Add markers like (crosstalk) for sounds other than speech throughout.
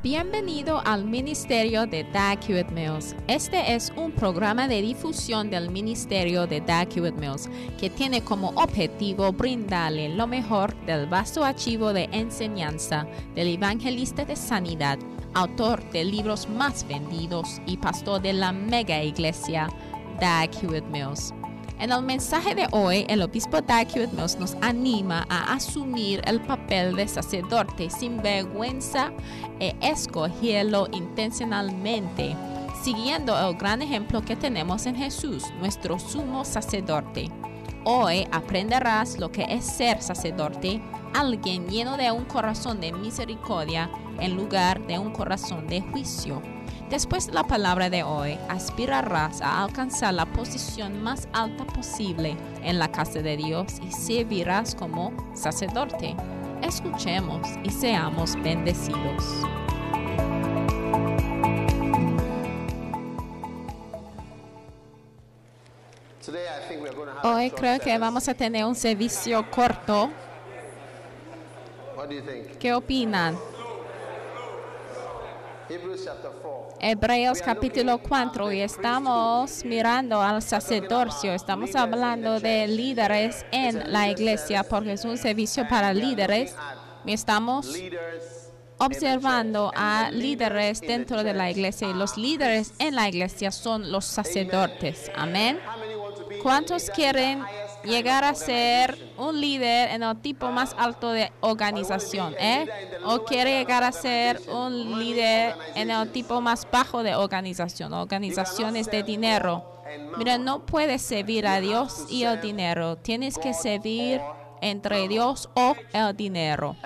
Bienvenido al Ministerio de Dag Hewitt Mills. Este es un programa de difusión del Ministerio de Dag Hewitt Mills que tiene como objetivo brindarle lo mejor del vasto archivo de enseñanza del evangelista de sanidad, autor de libros más vendidos y pastor de la mega iglesia Dag Hewitt Mills. En el mensaje de hoy, el obispo Mills nos anima a asumir el papel de sacerdote sin vergüenza e escogerlo intencionalmente, siguiendo el gran ejemplo que tenemos en Jesús, nuestro sumo sacerdote. Hoy aprenderás lo que es ser sacerdote, alguien lleno de un corazón de misericordia en lugar de un corazón de juicio. Después de la palabra de hoy, aspirarás a alcanzar la posición más alta posible en la casa de Dios y servirás como sacerdote. Escuchemos y seamos bendecidos. Hoy creo que vamos a tener un servicio corto. ¿Qué opinan? Hebreos capítulo 4 y estamos mirando al sacerdocio, estamos hablando de líderes en la iglesia porque es un servicio para líderes. Estamos observando a líderes dentro de la iglesia y los líderes en la iglesia son los sacerdotes. Amén. ¿Cuántos quieren llegar a ser un líder en el tipo más alto de organización? Eh? ¿O quiere llegar a ser un líder en el tipo más bajo de organización? Organizaciones de dinero. Mira, no puedes servir a Dios y el dinero. Tienes que servir entre Dios o el dinero.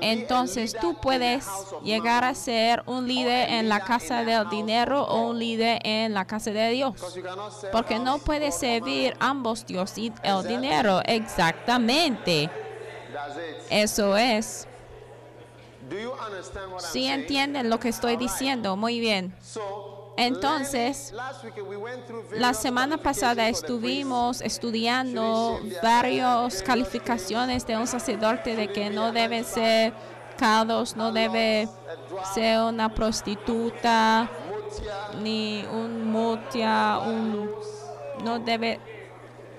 Entonces tú puedes llegar a ser un líder en la casa del dinero o un líder en la casa de Dios. Porque no puedes servir ambos Dios y el dinero. Exactamente. Eso es. Si entienden lo que estoy diciendo, muy bien. Entonces, la semana pasada estuvimos estudiando varias calificaciones de un sacerdote de que no debe ser cados, no debe ser una prostituta, ni un mutia, un, no debe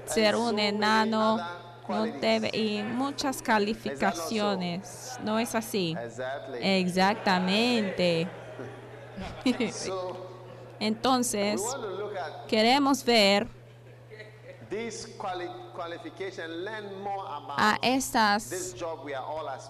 ser un enano, no debe, y muchas calificaciones. ¿No es así? Exactamente. (laughs) Entonces, queremos ver a estas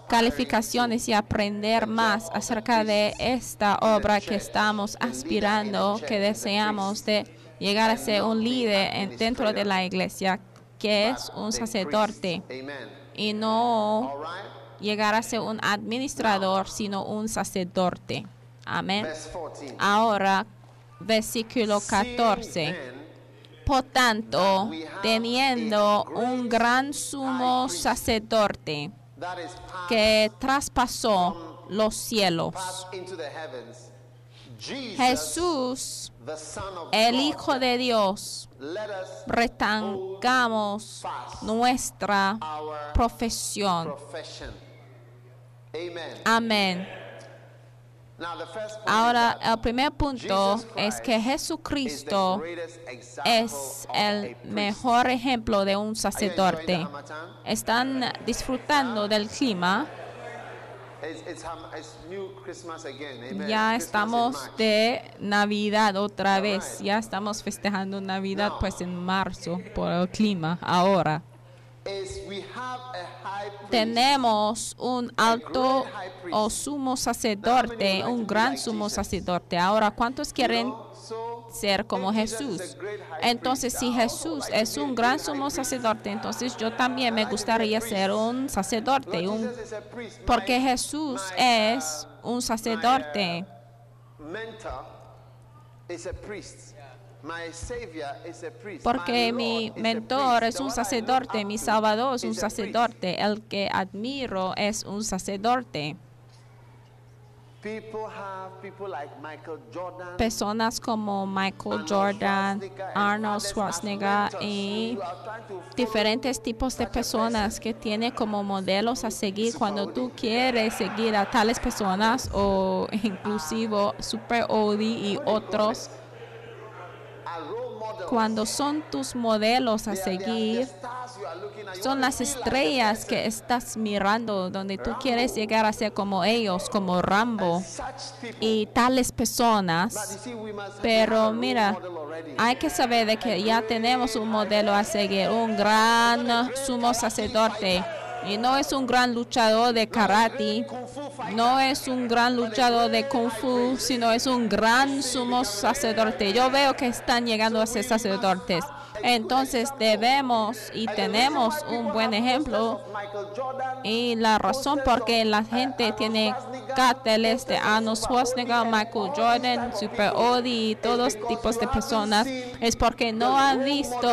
calificaciones y aprender más acerca de esta obra que estamos aspirando, que deseamos de llegar a ser un líder dentro de la iglesia, que es un sacerdote, y no llegar a ser un administrador, sino un sacerdote. Amén. Ahora, versículo 14. Por tanto, teniendo un gran sumo sacerdote que traspasó los cielos, Jesús, el Hijo de Dios, retangamos nuestra profesión. Amén. Ahora, el primer punto es que Jesucristo es el mejor ejemplo de un sacerdote. ¿Están disfrutando del clima? Ya estamos de Navidad otra vez. Ya estamos festejando Navidad pues en marzo por el clima ahora tenemos un alto o sumo sacerdote, un gran sumo sacerdote. Ahora, ¿cuántos quieren ser como Jesús? Entonces, si Jesús es un gran sumo sacerdote, entonces yo también me gustaría ser un sacerdote, porque Jesús es un sacerdote. Porque mi mentor es un sacerdote, mi salvador es un sacerdote, el que admiro es un sacerdote. Personas como Michael Jordan, Arnold Schwarzenegger y diferentes tipos de personas que tiene como modelos a seguir cuando tú quieres seguir a tales personas o inclusive Super Odi y otros cuando son tus modelos a seguir son las estrellas que estás mirando donde tú quieres llegar a ser como ellos como Rambo y tales personas. Pero mira hay que saber de que ya tenemos un modelo a seguir un gran sumo sacerdote y no es un gran luchador de karate no es un gran luchador de kung fu, sino es un gran sumo sacerdote. Yo veo que están llegando a ser sacerdotes. Entonces debemos y tenemos un buen ejemplo y la razón por qué la gente tiene carteles de Arnold Schwarzenegger, Michael Jordan, Super Odi y todos tipos de personas es porque no han visto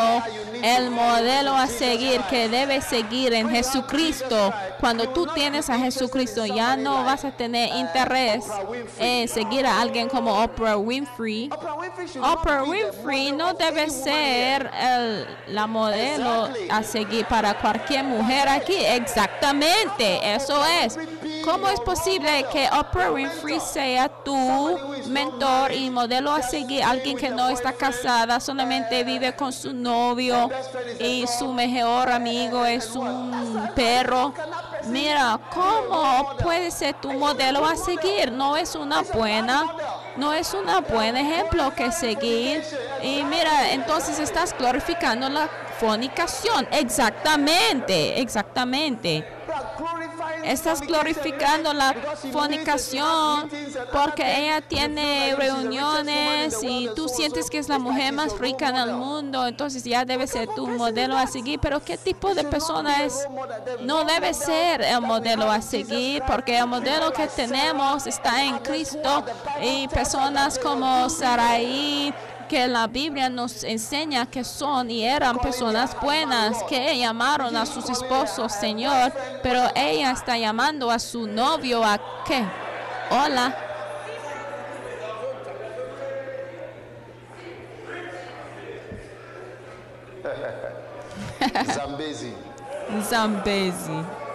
el modelo a seguir que debe seguir en Jesucristo. Cuando tú tienes a Jesucristo ya no vas a tener interés en seguir a alguien como Oprah Winfrey. Oprah Winfrey no debe ser el- la modelo a seguir para cualquier mujer aquí. Exactamente, eso es. ¿Cómo es posible que Oprah Winfrey sea tu mentor y modelo a seguir? Alguien que no está casada, solamente vive con su novio y su mejor amigo es un perro. Mira, ¿cómo puede ser tu modelo a seguir? No es una buena, no es un buen ejemplo que seguir. Y mira, entonces estás glorificando la fornicación. Exactamente, exactamente. Estás glorificando la fornicación porque ella tiene reuniones y tú sientes que es la mujer más rica en el mundo, entonces ya debe ser tu modelo a seguir. Pero ¿qué tipo de persona es? No debe ser el modelo a seguir porque el modelo que tenemos está en Cristo y personas como Saraí que la Biblia nos enseña que son y eran personas buenas que llamaron a sus esposos Señor, pero ella está llamando a su novio a qué? Hola. Zambezi. Zambezi.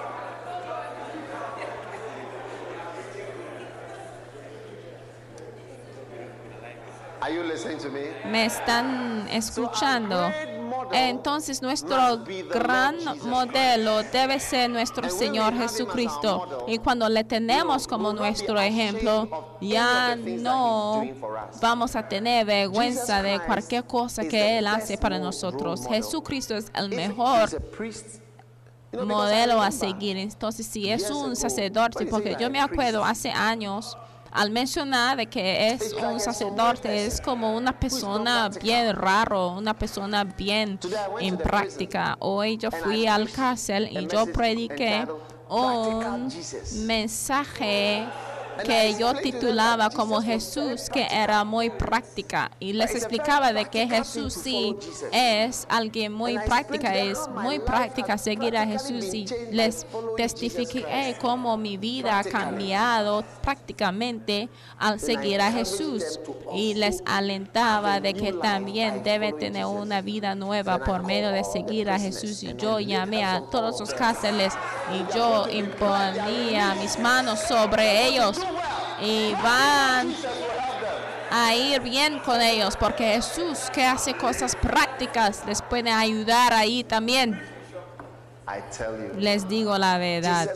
Are you listening to me? ¿Me están escuchando? Entonces nuestro gran modelo debe ser nuestro Señor Jesucristo. Y cuando le tenemos como nuestro ejemplo, ya no vamos a tener vergüenza de cualquier cosa que Él hace para nosotros. Jesucristo es el mejor modelo a seguir. Entonces, si es un sacerdote, porque yo me acuerdo hace años, al mencionar de que es un sacerdote, es como una persona bien raro, una persona bien en práctica. Hoy yo fui al cárcel y yo prediqué un mensaje que yo titulaba como Jesús, que era muy práctica. Y les explicaba de que Jesús sí es alguien muy práctica, es muy práctica seguir a Jesús. Y les testifiqué cómo mi vida ha cambiado prácticamente al seguir a Jesús. Y les alentaba de que también debe tener una vida nueva por medio de seguir a Jesús. Y yo llamé a todos los cárceles y yo imponía mis manos sobre ellos y van a ir bien con ellos porque Jesús que hace cosas prácticas les puede ayudar ahí también. Les digo la verdad.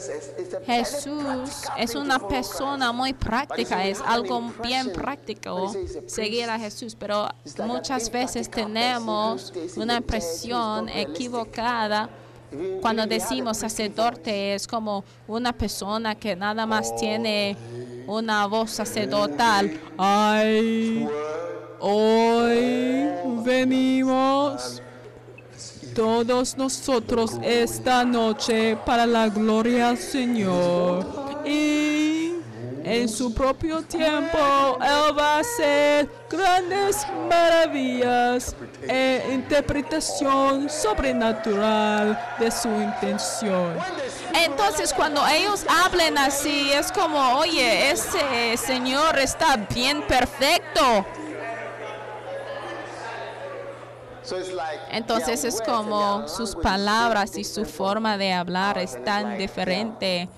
Jesús es una persona muy práctica, es algo bien práctico seguir a Jesús, pero muchas veces tenemos una impresión equivocada cuando decimos sacerdote es como una persona que nada más tiene una voz sacerdotal. Ay, hoy venimos todos nosotros esta noche para la gloria al Señor. Y En su propio tiempo, Él va a hacer grandes maravillas e interpretación sobrenatural de su intención. Entonces cuando ellos hablen así es como, oye, ese Señor está bien perfecto. Entonces es como sus palabras y su forma de hablar es tan diferente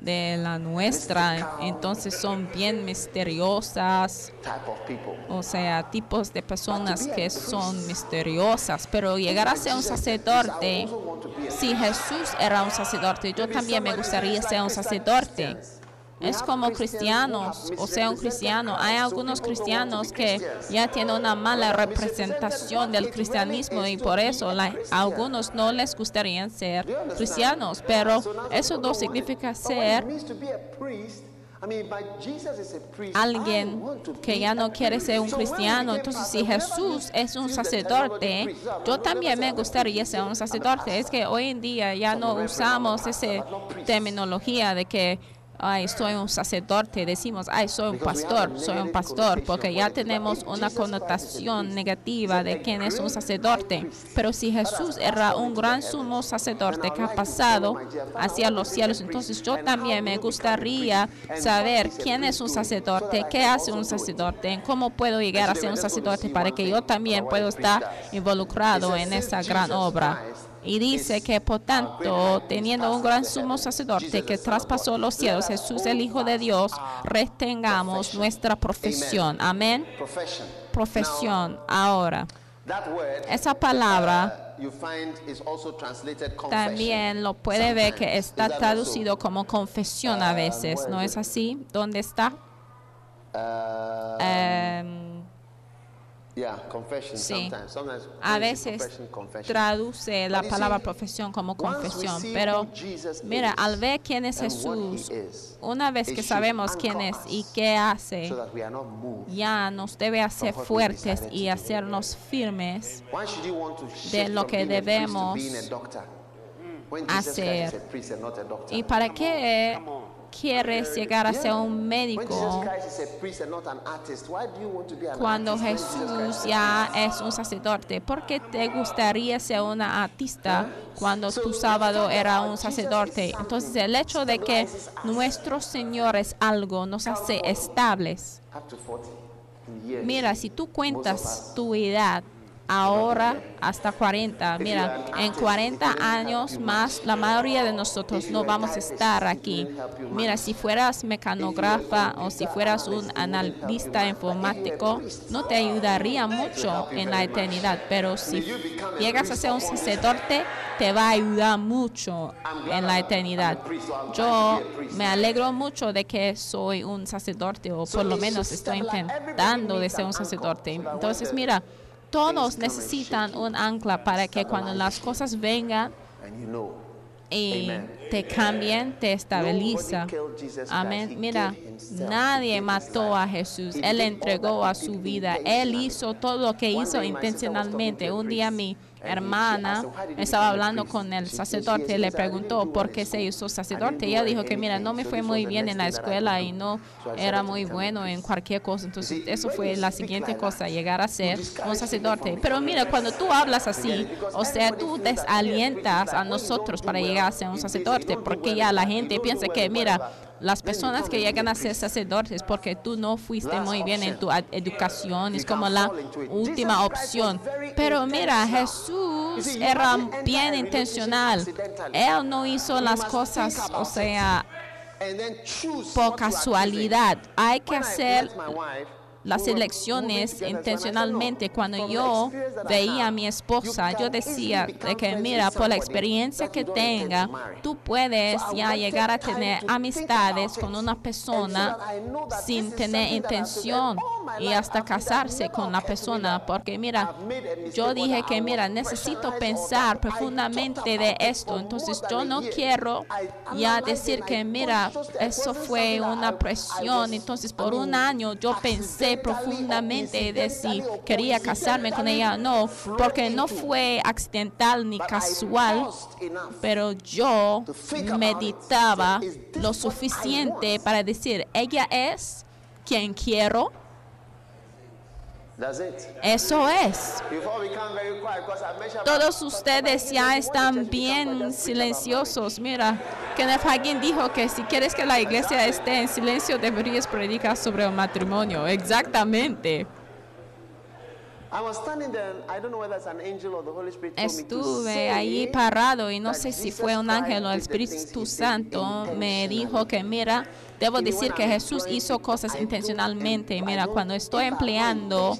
de la nuestra. Entonces son bien misteriosas. O sea, tipos de personas que son misteriosas, pero llegar a ser un sacerdote, si Jesús era un sacerdote, yo también me gustaría ser un sacerdote. Es como cristianos, o sea, un cristiano. Hay algunos cristianos que ya tienen una mala representación del cristianismo y por eso la- algunos no les gustaría ser cristianos, pero eso no significa ser alguien que ya no quiere ser un cristiano. Entonces, si Jesús es un sacerdote, yo también me gustaría ser un sacerdote. Es que hoy en día ya no usamos esa terminología de que ay, soy un sacerdote, decimos, ay, soy un pastor, soy un pastor, porque ya tenemos una connotación negativa de quién es un sacerdote. Pero si Jesús era un gran sumo sacerdote que ha pasado hacia los cielos, entonces yo también me gustaría saber quién es un sacerdote, qué hace un sacerdote, cómo puedo llegar a ser un sacerdote para que yo también pueda estar involucrado en esa gran obra. Y dice que por tanto, teniendo un gran sumo sacerdote que traspasó los cielos, Jesús el Hijo de Dios, retengamos nuestra profesión. Amén. Profesión. Ahora, esa palabra uh, confession. también lo puede ver que está traducido como confesión a veces. ¿No es así? ¿Dónde está? also? Yeah, confession sí. sometimes. Sometimes a veces confession, confession. traduce la palabra see, profesión como once we confesión, pero who Jesus mira, is al ver quién es and what he Jesús, is, una vez que sabemos quién es y qué hace, so that we are not moved. ya nos debe hacer what we fuertes y hacernos firmes de lo que debemos being a doctor? When Jesus Christ hacer. is a priest and not a doctor. ¿Y para qué quieres llegar a ser un médico cuando Jesús ya es un sacerdote? ¿Por qué te gustaría ser una artista cuando tu sábado era un sacerdote? Entonces el hecho de que nuestro Señor es algo nos hace estables. up to 40 in years? Mira, si tú cuentas tu edad ahora hasta 40, mira, en 40 años más, la mayoría de nosotros no vamos a estar aquí. Mira, si fueras mecanógrafa o si fueras un analista informático, no te ayudaría mucho en la eternidad, pero si llegas a ser un sacerdote, te va a ayudar mucho en la eternidad. Yo me alegro mucho de que soy un sacerdote o por lo menos estoy intentando de ser un sacerdote. Entonces, mira, todos necesitan un ancla para que cuando las cosas vengan y te cambien, te estabiliza. Amén. Mira, nadie mató a Jesús. Él entregó a su vida. Él hizo todo lo que hizo intencionalmente. Un día mi hermana estaba hablando con el sacerdote, le preguntó por qué se hizo sacerdote. Ella dijo que, mira, no me fue muy bien en la escuela y no era muy bueno en cualquier cosa. Entonces, eso fue la siguiente cosa, llegar a ser un sacerdote. Pero mira, cuando tú hablas así, o sea, tú desalientas a nosotros para llegar a ser un sacerdote, porque ya la gente piensa que, mira, las personas que llegan a ser sacerdotes porque tú no fuiste muy bien en tu educación, es como la última opción. Pero mira, Jesús era bien intencional. Él no hizo las cosas, o sea, por casualidad. Hay que hacer las elecciones intencionalmente. "No, Cuando yo veía a mi esposa, yo decía que mira, por la experiencia que tenga, to marry." tú puedes ya llegar a tener amistades con una persona sin tener intención y hasta casarse con la persona, porque mira, yo dije que mira, necesito pensar profundamente de esto, entonces yo no quiero ya decir que mira, eso fue una presión, entonces por un año yo pensé pensé profundamente de si quería casarme con ella o no, porque no fue accidental ni casual, pero yo meditaba lo suficiente para decir, ella es quien quiero, I mentioned Todos ustedes ya están bien silenciosos. Mira, Kenneth Hagin dijo que si quieres que la iglesia esté en silencio, deberías predicar sobre el matrimonio. Exactamente. Estuve allí parado y no sé si fue un ángel o el Espíritu Santo me dijo que mira, debo decir que Jesús hizo cosas intencionalmente. Mira, cuando estoy empleando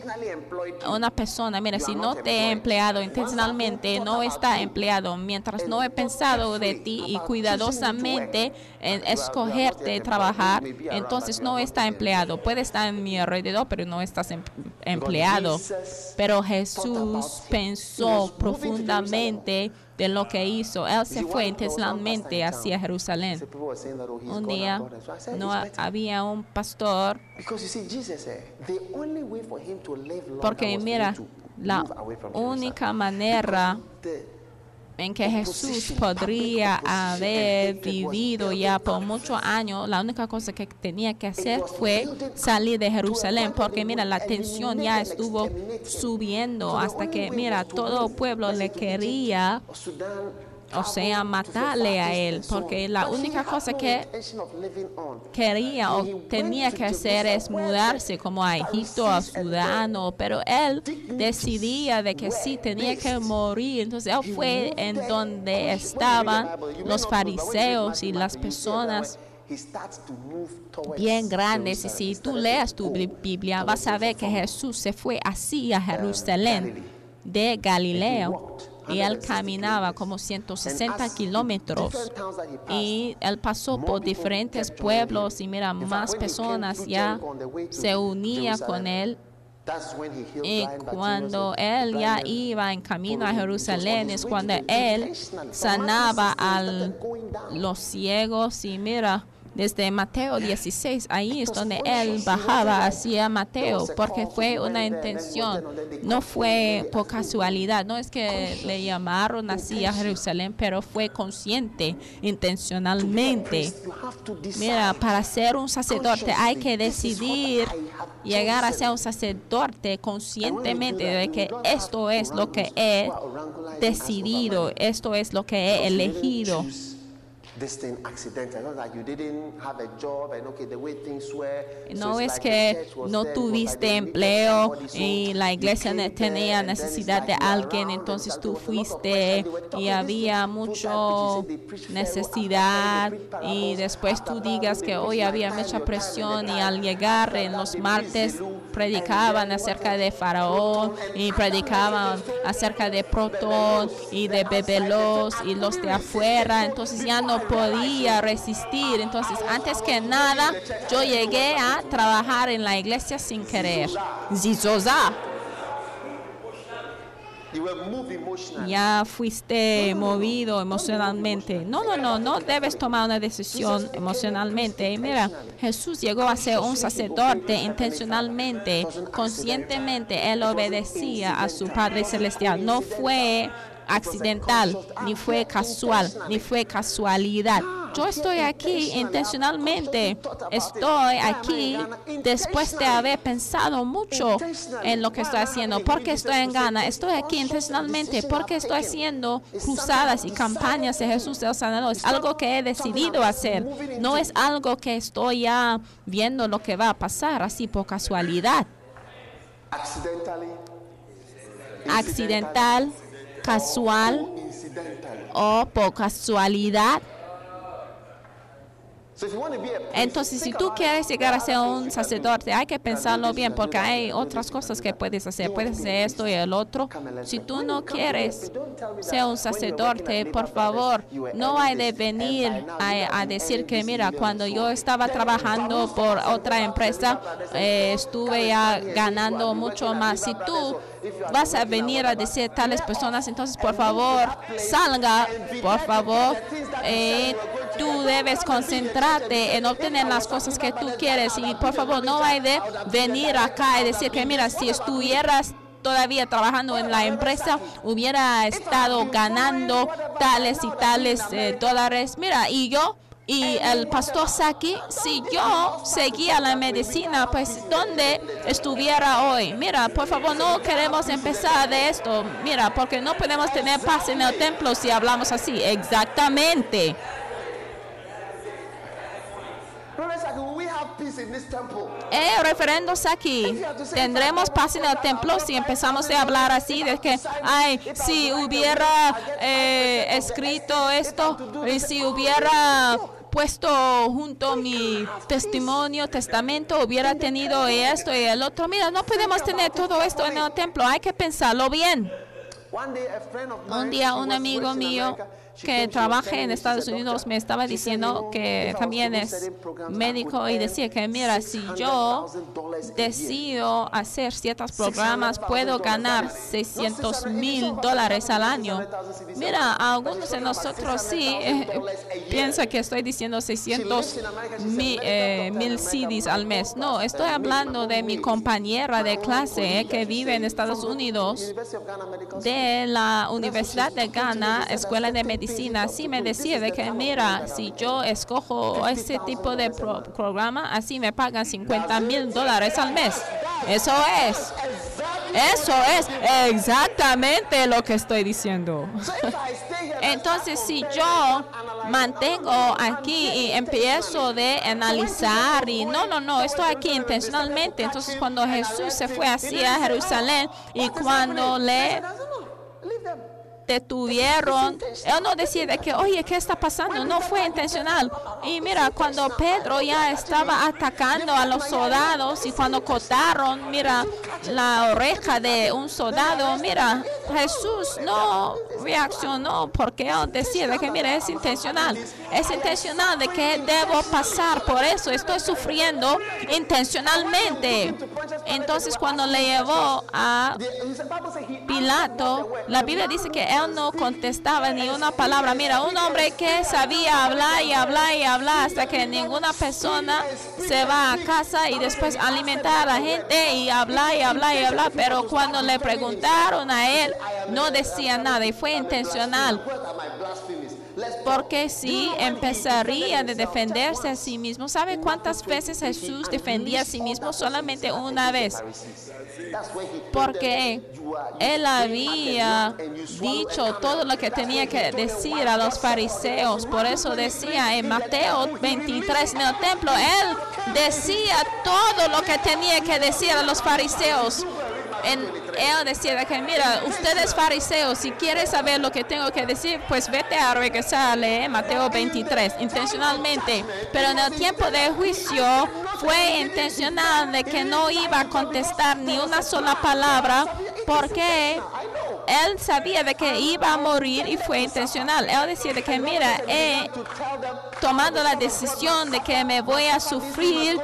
a una persona, mira, si no te he empleado intencionalmente, no está empleado. Mientras no he pensado de ti y cuidadosamente en escogerte trabajar, entonces no está empleado. Puede estar en mi alrededor, pero no estás em- empleado. Pero Jesús pensó profundamente de lo que hizo. Él se fue intencionalmente hacia Jerusalén. Un día no había un pastor porque mira, la única manera en que Jesús podría haber vivido ya por muchos años, la única cosa que tenía que hacer fue salir de Jerusalén, porque mira, la tensión ya estuvo subiendo hasta que, mira, todo el pueblo le quería, o sea, matarle a él, porque la única cosa que quería o tenía que hacer es mudarse como a Egipto, a Sudán, o- pero él decidía de que sí tenía que morir. Entonces él fue en donde estaban los fariseos y las personas bien grandes. Y si tú leas tu Bi- Biblia, vas a ver que Jesús se fue así a Jerusalén de Galilea. Y él caminaba como 160 kilómetros. Y él pasó por diferentes pueblos y mira, más personas ya se unía con él. Y cuando él ya iba en camino a Jerusalén es cuando él sanaba a los ciegos y mira, desde Mateo 16, ahí es donde él bajaba hacia Mateo, porque fue una intención, no fue por casualidad, no es que le llamaron así a Jerusalén, pero fue consciente, intencionalmente. Mira, para ser un sacerdote hay que decidir llegar a ser un sacerdote conscientemente de que esto es lo que he decidido, esto es lo que he elegido. No es que no tuviste empleo y la iglesia tenía necesidad de alguien, entonces tú fuiste y había mucha necesidad y después tú digas que hoy había mucha presión y al llegar en los martes predicaban acerca de Faraón y predicaban acerca de Protón y de Bebelos y los de afuera, entonces ya no podía resistir. Entonces, antes que nada, yo llegué a trabajar en la iglesia sin querer. Zizoza, ya fuiste movido emocionalmente. No, no, no, no debes tomar una decisión emocionalmente. Mira, Jesús llegó a ser un sacerdote intencionalmente, conscientemente. Él obedecía a su Padre Celestial. No fue accidental, ni fue casual, ni fue casualidad. Yo estoy aquí intencionalmente. Estoy aquí después de haber pensado mucho en lo que estoy haciendo. Porque estoy en Ghana. Estoy aquí intencionalmente. Porque estoy haciendo cruzadas y campañas de Jesús del Sanador. Es algo que he decidido hacer. No es algo que estoy ya viendo lo que va a pasar así por casualidad. Accidental, casual o por casualidad. Entonces, si tú quieres llegar a ser un sacerdote, hay que pensarlo bien porque hay otras cosas que puedes hacer. Puedes hacer esto y el otro. Si tú no quieres ser un sacerdote, por favor, no hay de venir a, decir que, mira, cuando yo estaba trabajando por otra empresa, eh, estuve ya ganando mucho más. Si tú vas a venir a decir tales personas, entonces, por favor, salga, por favor. eh, tú debes concentrarte en obtener las cosas que tú quieres. Y por favor, no hay de venir acá y decir que, mira, si estuvieras todavía trabajando en la empresa, hubiera estado ganando tales y tales eh, dólares. Mira, y yo y el pastor Saki, si yo seguía la medicina, pues ¿dónde estuviera hoy? Mira, por favor, no queremos empezar de esto. Mira, porque no podemos tener paz en el templo si hablamos así. Exactamente. Eh, referendos aquí. Tendremos paz en el templo si empezamos a hablar así de que, ay, si hubiera eh, escrito esto, y si hubiera puesto junto mi testimonio, testamento, hubiera tenido esto y el otro. Mira, no podemos tener todo esto en el templo, hay que pensarlo bien. Un día un amigo mío que trabaja en Estados Unidos me estaba diciendo que también es médico y decía que mira, si yo decido hacer ciertos programas, puedo ganar 600 mil dólares al año. Mira, algunos de nosotros sí eh, piensan que estoy diciendo 600 eh, mil, CDs al mes. No, estoy hablando de mi compañera de clase eh, que vive en Estados Unidos. De la Universidad de Ghana, Escuela de Medicina así me decía de que mira, si yo escojo ese tipo de programa, así me pagan 50 mil dólares al mes. Eso es. Eso es exactamente lo que estoy diciendo. (laughs) Entonces, si yo mantengo aquí y empiezo de analizar y no, no, no, estoy aquí intencionalmente. Entonces, cuando Jesús se fue así a Jerusalén y cuando le detuvieron. Él no que, oye, ¿qué está pasando? No fue intencional. Y mira, cuando Pedro ya estaba atacando a los soldados y cuando cortaron, mira, la oreja de un soldado, mira, Jesús no reaccionó porque él decía de que, mira, es intencional. Es intencional de que debo pasar por eso. Estoy sufriendo intencionalmente. Entonces, cuando le llevó a Pilato, la Biblia dice que él no contestaba ni una palabra. Mira, un hombre que sabía hablar y hablar y hablar hasta que ninguna persona se va a casa y después alimentar a la gente y hablar y hablar y hablar. Pero cuando le preguntaron a él, no decía nada y fue intencional. Porque si empezaría de defenderse a sí mismo, ¿sabe cuántas veces Jesús defendía a sí mismo? Solamente una vez. Porque él había dicho todo lo que tenía que decir a los fariseos. Por eso decía en Mateo 23 en el templo, él decía todo lo que tenía que decir a los fariseos él decía que, mira, ustedes fariseos, si quieres saber lo que tengo que decir, pues vete a regresar a Mateo 23, intencionalmente. Pero en el tiempo de juicio fue intencional de que no iba a contestar ni una sola palabra. Porque él sabía de que iba a morir y fue intencional. Él decía de que, mira, he tomado la decisión de que me voy a sufrir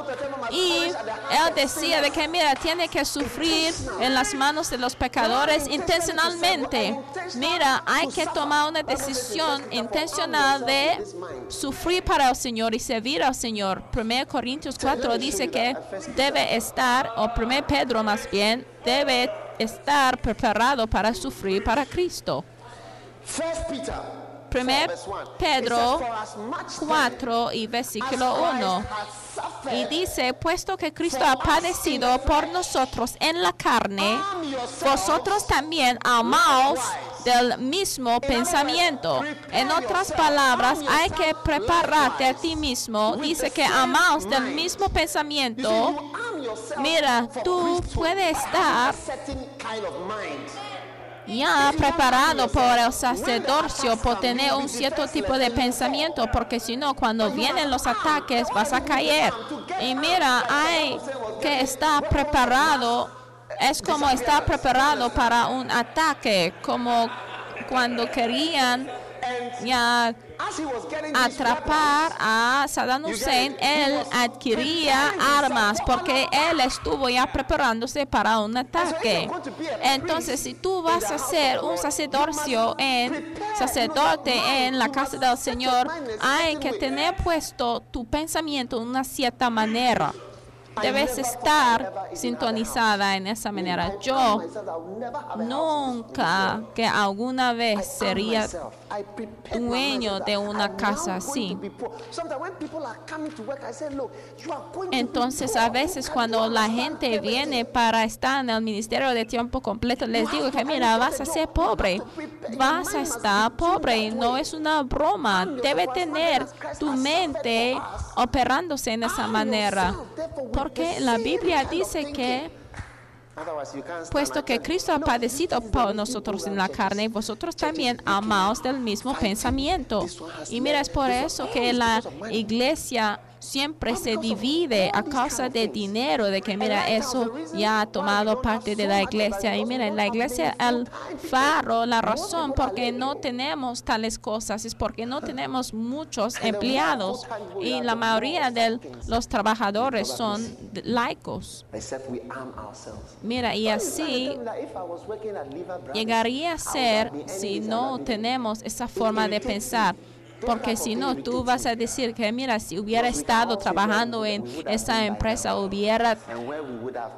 y él decía de que, mira, tiene que sufrir en las manos de los pecadores intencionalmente. Mira, hay que tomar una decisión intencional de sufrir para el Señor y servir al Señor. 1 Corintios 4 dice que debe estar, o 1 Pedro más bien, debe estar preparado para sufrir para Cristo. 1 Pedro 4 y versículo 1. Y dice, puesto que Cristo ha padecido por nosotros en la carne, vosotros también amaos del mismo pensamiento. En otras palabras, hay que prepararte a ti mismo. Dice que amaos del mismo pensamiento. Mira, tú puedes estar ya preparado por el sacerdocio, por tener un cierto tipo de pensamiento, porque si no, cuando vienen los ataques vas a caer. Y mira, hay que estar preparado, es como estar preparado para un ataque, como cuando querían ya atrapar a Saddam Hussein, él adquiría armas porque él estuvo ya preparándose para un ataque. Entonces, si tú vas a ser un sacerdocio en sacerdote en la casa del Señor, hay que tener puesto tu pensamiento de una cierta manera. Debes estar sintonizada en esa manera. Yo nunca que alguna vez sería dueño de una casa así. Entonces, a veces cuando la gente viene para estar en el ministerio de tiempo completo, les digo que mira, vas a ser pobre, vas a estar pobre, no es una broma, debe tener tu mente operándose en esa manera, porque la Biblia dice que puesto que Cristo ha padecido por nosotros en la carne, vosotros también amaos del mismo pensamiento. Y mira, es por eso que la iglesia siempre se divide a causa de dinero, de que mira, eso ya ha tomado parte de la iglesia. Y mira, la iglesia, el faro, la razón porque no tenemos tales cosas es porque no tenemos muchos empleados y la mayoría de los trabajadores son laicos. Mira, y así llegaría a ser si no tenemos esa forma de pensar. Porque si no, tú vas a decir que, mira, si hubiera estado trabajando en esa empresa, hubiera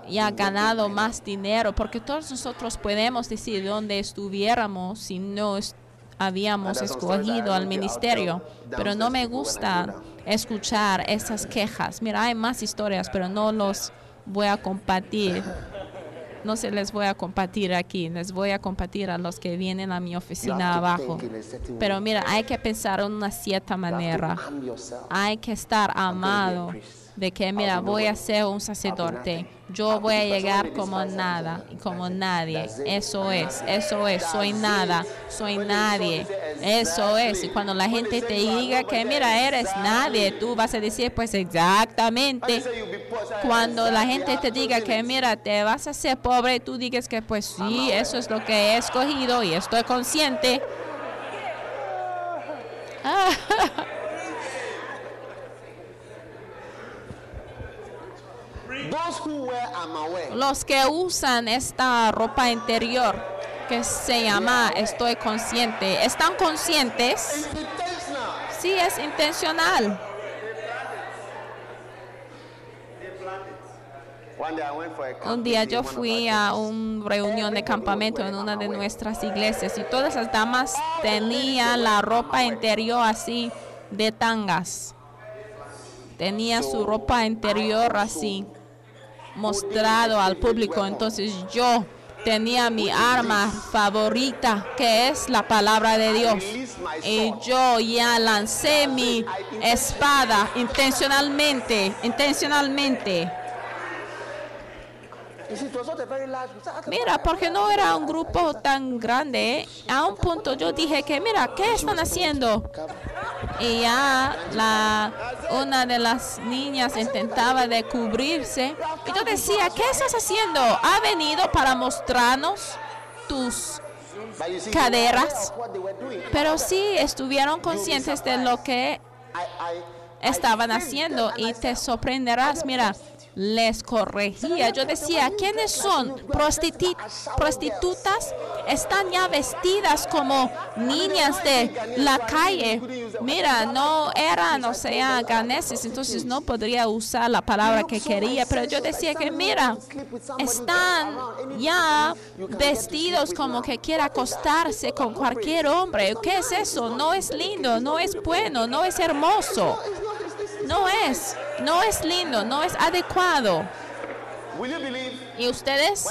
ya ganado más dinero. Porque todos nosotros podemos decir dónde estuviéramos si no habíamos escogido al ministerio. Pero no me gusta escuchar esas quejas. Mira, hay más historias, pero no los voy a compartir (laughs) no se les voy a compartir aquí, les voy a compartir a los que vienen a mi oficina abajo. Pero mira, hay que pensar en una cierta manera. Hay que estar amado de que, mira, voy a ser un sacerdote. Yo voy a llegar como nada y como nadie. Eso es, eso es, soy nada, soy nadie. Eso es. Y cuando la gente te diga que, mira, eres nadie, tú vas a decir, pues exactamente. Cuando la gente te diga que, mira, te vas a ser pobre, tú digas que, pues sí, eso es lo que he escogido y estoy consciente. (laughs) (laughs) Los que usan esta ropa interior que se llama estoy consciente, ¿están conscientes? Sí, es intencional. Un día yo fui a una reunión de campamento en una de nuestras iglesias y todas las damas tenían la ropa interior así de tangas. Tenía su ropa interior así mostrado al público. Entonces yo tenía mi arma favorita, que es la palabra de Dios. Y yo ya lancé mi espada intencionalmente, intencionalmente. Mira, porque no era un grupo tan grande, a un punto yo dije que, mira, ¿qué están haciendo? Y ya la, una de las niñas intentaba de cubrirse. Y yo decía, ¿qué estás haciendo? ¿Ha venido para mostrarnos tus caderas? Pero sí estuvieron conscientes de lo que estaban haciendo y te sorprenderás. Mira, les corregía. Yo decía, ¿quiénes son? prostitutas. Están ya vestidas como niñas de la calle. Mira, no eran, o sea, ganeses, entonces no podría usar la palabra que quería, pero yo decía que, mira, están ya vestidos como que quiere acostarse con cualquier hombre. ¿Qué es eso? No es lindo, no es bueno, no es hermoso. No es, no es lindo, no es adecuado. ¿Y ustedes,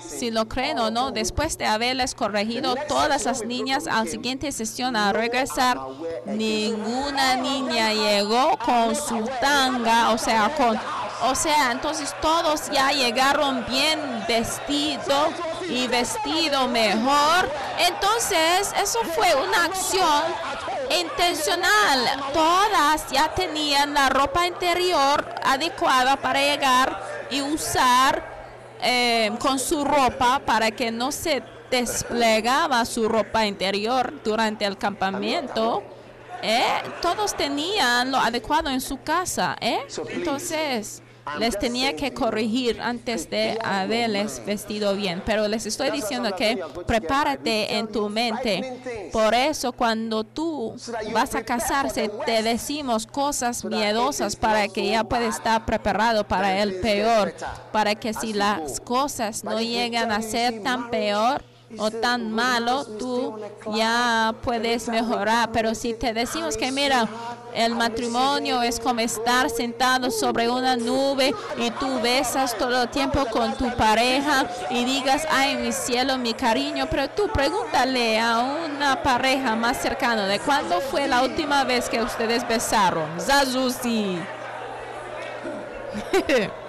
si lo creen o no, después de haberles corregido todas las niñas al siguiente sesión a regresar, ninguna niña llegó con su tanga, o sea, con, o sea, entonces todos ya llegaron bien vestido y vestido mejor. Entonces, eso fue una acción intencional. Todas ya tenían la ropa interior adecuada para llegar y usar eh, con su ropa para que no se desplegaba su ropa interior durante el campamento. ¿eh? todos tenían lo adecuado en su casa. ¿eh? Entonces, les tenía que corregir antes de haberles vestido bien. Pero les estoy diciendo que prepárate en tu mente. Por eso cuando tú vas a casarse, te decimos cosas miedosas para que ya puedas estar preparado para el peor. Para que si las cosas no llegan a ser tan peor, o tan malo, tú ya puedes mejorar. Pero si te decimos que mira, el matrimonio es como estar sentado sobre una nube y tú besas todo el tiempo con tu pareja y digas, ay, mi cielo, mi cariño, pero tú pregúntale a una pareja más cercana de cuándo fue la última vez que ustedes besaron. Zazuzi. (laughs)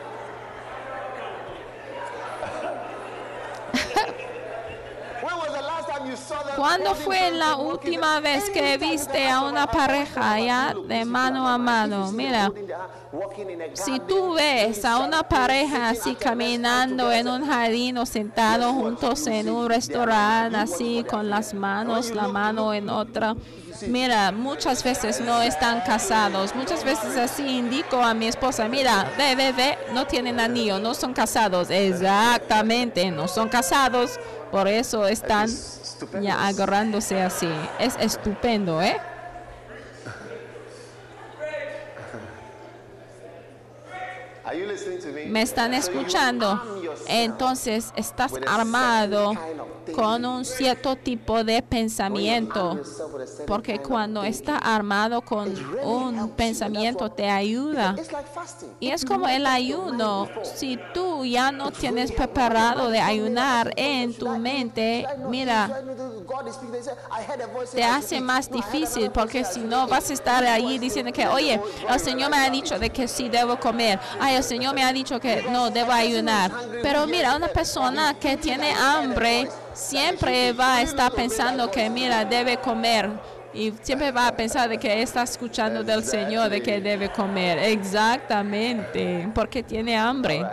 ¿Cuándo fue la última vez que viste a una pareja ya de mano a mano? Mira, si tú ves a una pareja así caminando en un jardín o sentado juntos en un restaurante así con las manos, la mano en otra, mira, muchas veces no están casados. Muchas veces así indico a mi esposa, mira, ve, ve, ve, no tienen anillo, no son casados. Exactamente, no son casados. Por eso están ya agarrándose así. Es estupendo, ¿eh? ¿Me están escuchando? Entonces estás armado con un cierto tipo de pensamiento, porque cuando está armado con un pensamiento te ayuda. Y es como el ayuno. Si tú ya no tienes preparado de ayunar en tu mente, mira, te hace más difícil, porque si no vas a estar ahí diciendo que, oye, el Señor me ha dicho de que sí debo comer. Ay, el Señor me ha dicho que no debo ayunar. Pero mira, una persona que tiene hambre siempre va a estar pensando que, mira, debe comer. Y siempre va a pensar de que está escuchando del Señor de que debe comer. Exactamente, porque tiene hambre.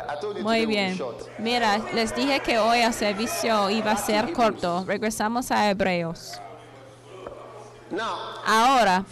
Muy bien. Mira, les dije que hoy el servicio iba a ser corto. Regresamos a Hebreos. Ahora,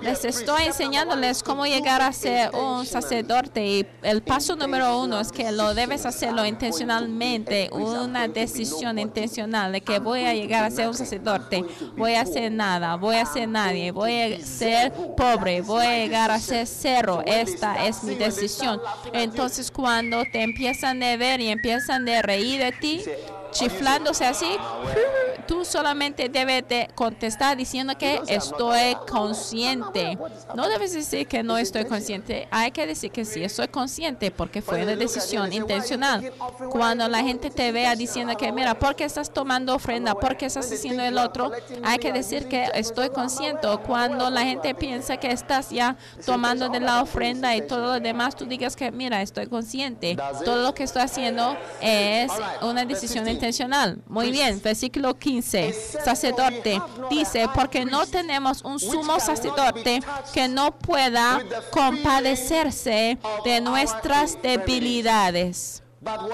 les estoy enseñándoles cómo llegar a ser un sacerdote y el paso número uno es que lo debes hacerlo intencionalmente, una decisión intencional de que voy a llegar a ser un sacerdote, voy a hacer nada, voy a ser nadie, voy a ser pobre, voy a llegar a ser cero, esta es mi decisión. Entonces cuando te empiezan a ver y empiezan a reír de ti, chiflándose así, (laughs) tú solamente debes de contestar diciendo que estoy consciente. No debes decir que no estoy consciente. Hay que decir que sí, estoy consciente porque fue una decisión intencional. Cuando la gente te vea diciendo que, mira, ¿por qué estás tomando ofrenda? ¿Por qué estás haciendo el otro? Hay que decir que estoy consciente. Cuando la gente piensa que estás ya tomando de la ofrenda y todo lo demás, tú digas que, mira, estoy consciente. Todo lo que estoy haciendo es una decisión intencional intencional. Muy bien, versículo 15. Sacerdote dice, porque no tenemos un sumo sacerdote que no pueda compadecerse de nuestras debilidades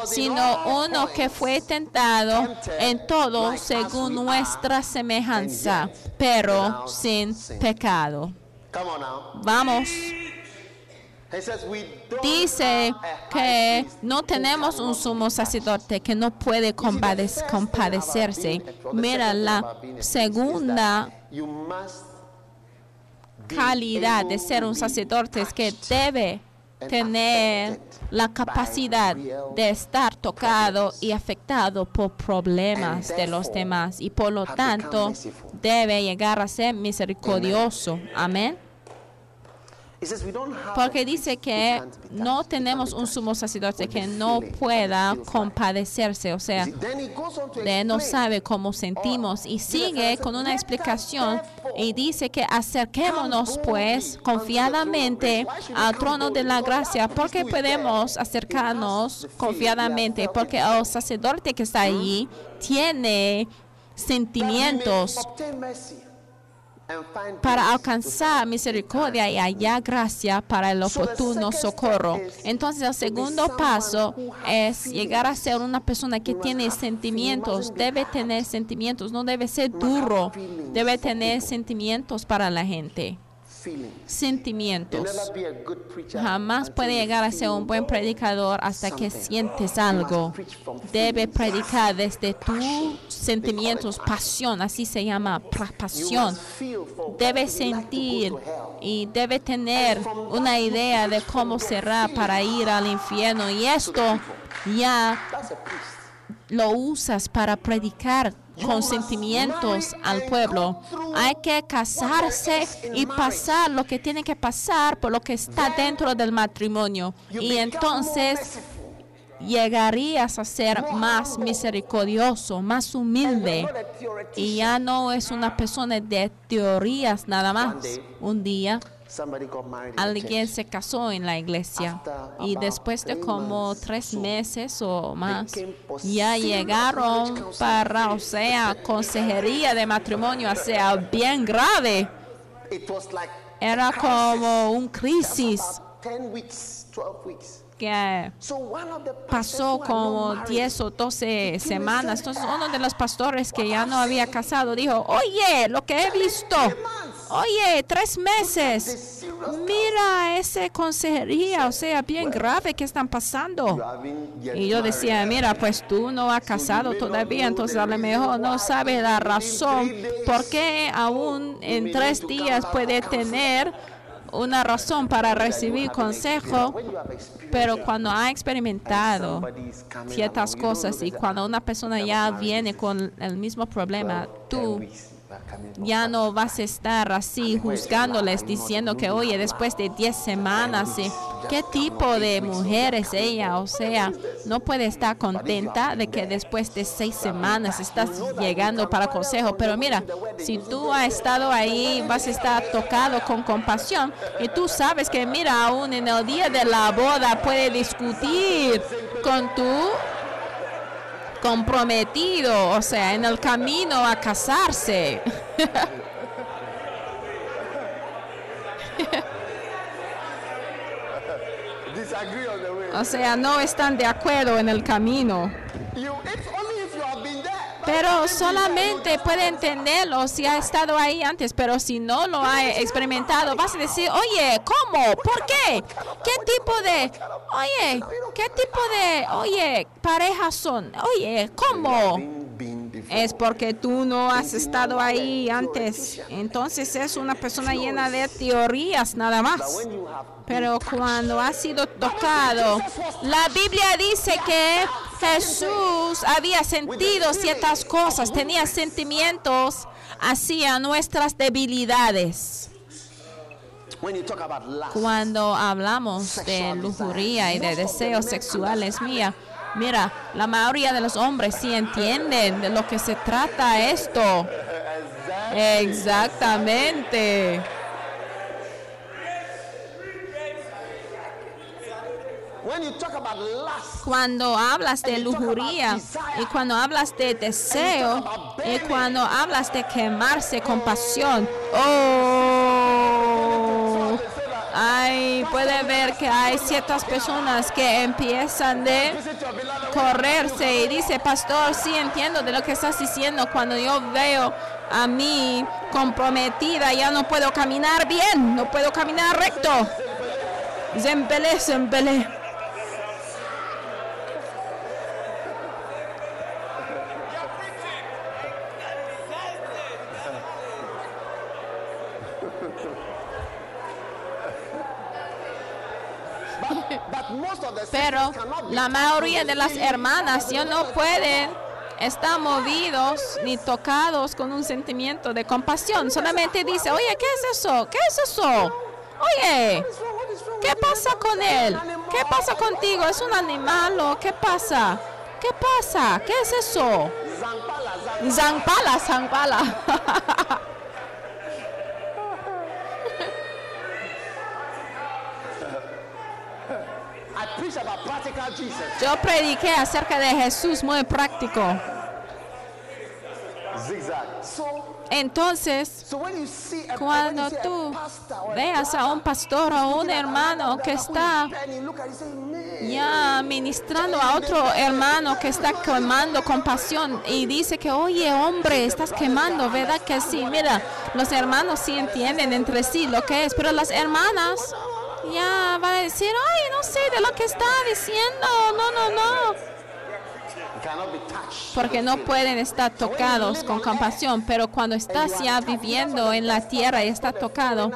sino uno que fue tentado en todo según nuestra semejanza, pero sin pecado. Vamos. Dice que no tenemos un sumo sacerdote que no puede compadecerse. Mira, la segunda calidad de ser un sacerdote es que debe tener la capacidad de estar tocado y afectado por problemas de los demás y por lo tanto debe llegar a ser misericordioso. Amén. Porque dice que no tenemos un sumo sacerdote que no pueda compadecerse, o sea, de no sabe cómo sentimos y sigue con una explicación y dice que acerquémonos pues confiadamente al trono de la gracia, porque podemos acercarnos confiadamente, porque el sacerdote que está allí tiene sentimientos para alcanzar misericordia y hallar gracia para el oportuno socorro. Entonces el segundo paso es llegar a ser una persona que tiene sentimientos, debe tener sentimientos, no debe ser duro, debe tener sentimientos para la gente, sentimientos. Jamás puede llegar a ser un buen predicador hasta que sientes algo. Debe predicar desde tus sentimientos, pasión, así se llama, pasión. Debe sentir y debe tener una idea de cómo será para ir al infierno. Y esto ya lo usas para predicar con sentimientos al pueblo. Hay que casarse y pasar lo que tiene que pasar por lo que está dentro del matrimonio. Y entonces. Llegarías a ser más misericordioso, más humilde. Y ya no es una persona de teorías nada más. Un día alguien se casó en la iglesia y después de como tres meses o más ya llegaron para, o sea, consejería de matrimonio, o sea, bien grave. Era como un crisis about 10 weeks, 12 weeks. que pastors pasó como not married, 10 o 12 semanas. Entonces uno de los pastores que ya no había casado dijo, oye, lo que he visto, oye, tres meses. Mira esa consejería, o sea, bien grave que están pasando. Y yo decía, mira, pues tú no has casado todavía, entonces a lo mejor no sabe la razón por qué aún en tres días puede tener una razón para recibir consejo, pero cuando ha experimentado ciertas cosas y cuando una persona ya viene con el mismo problema, tú ya no vas a estar así juzgándoles diciendo que, oye, después de 10 semanas, ¿y ¿qué tipo de mujer es ella? O sea, no puede estar contenta de que después de seis semanas estás llegando para consejo. Pero mira, si tú has estado ahí, vas a estar tocado con compasión. Y tú sabes que, mira, aún en el día de la boda puede discutir con tu comprometido, o sea, en el camino a casarse. O sea, no están de acuerdo en el camino. Pero solamente puede entenderlo si ha estado ahí antes, pero si no lo ha experimentado, vas a decir, oye, ¿cómo? ¿Por qué? ¿Qué tipo de, oye, qué tipo de, oye, parejas son? Oye, ¿cómo? Es porque tú no has estado ahí antes. Entonces es una persona llena de teorías nada más. Pero cuando ha sido tocado, la Biblia dice que Jesús había sentido ciertas cosas, tenía sentimientos hacia nuestras debilidades. Cuando hablamos de lujuría y de deseos sexuales, mía, mira, la mayoría de los hombres sí entienden de lo que se trata esto. Exactamente. Cuando hablas de lujuría y cuando hablas de deseo y cuando hablas de quemarse con pasión, oh, ay, puede ver que hay ciertas personas que empiezan de correrse y dice, pastor, sí entiendo de lo que estás diciendo. Cuando yo veo a mí comprometida, ya no puedo caminar bien, no puedo caminar recto. Zembele, zembele. Pero la mayoría de las hermanas ya no pueden estar movidos ni tocados con un sentimiento de compasión. Solamente dice, oye, ¿qué es eso? ¿Qué es eso? Oye, ¿qué pasa con él? ¿Qué pasa contigo? ¿Es un animal o qué pasa? ¿Qué pasa? ¿Qué es eso? Zampala, zam- Zampala, (laughs) Yo prediqué acerca de Jesús muy práctico. Entonces, cuando tú veas a un pastor o un hermano que está and you look at it, say, "Man, ya ministrando a otro hermano que está quemando con pasión y dice que, oye, hombre, estás quemando, ¿verdad que sí? Mira, los hermanos sí entienden entre sí lo que es, pero las hermanas ya van a decir, ay, no sé de lo que está diciendo, no, no, no, porque no pueden estar tocados con compasión, pero cuando estás ya viviendo en la tierra y está tocado,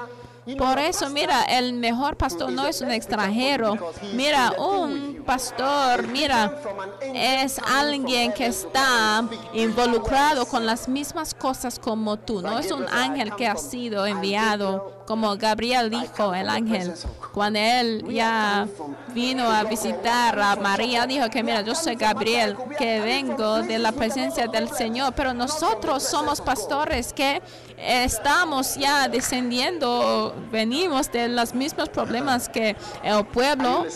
por eso, mira, el mejor pastor no es un extranjero. Mira, un pastor, mira, es alguien que está involucrado con las mismas cosas como tú. No es un ángel que ha sido enviado, como Gabriel dijo, el ángel. Cuando él ya vino a visitar a María, dijo que, mira, yo soy Gabriel, que vengo de la presencia del Señor, pero nosotros somos pastores que estamos ya descendiendo, venimos de los mismos problemas que el pueblo,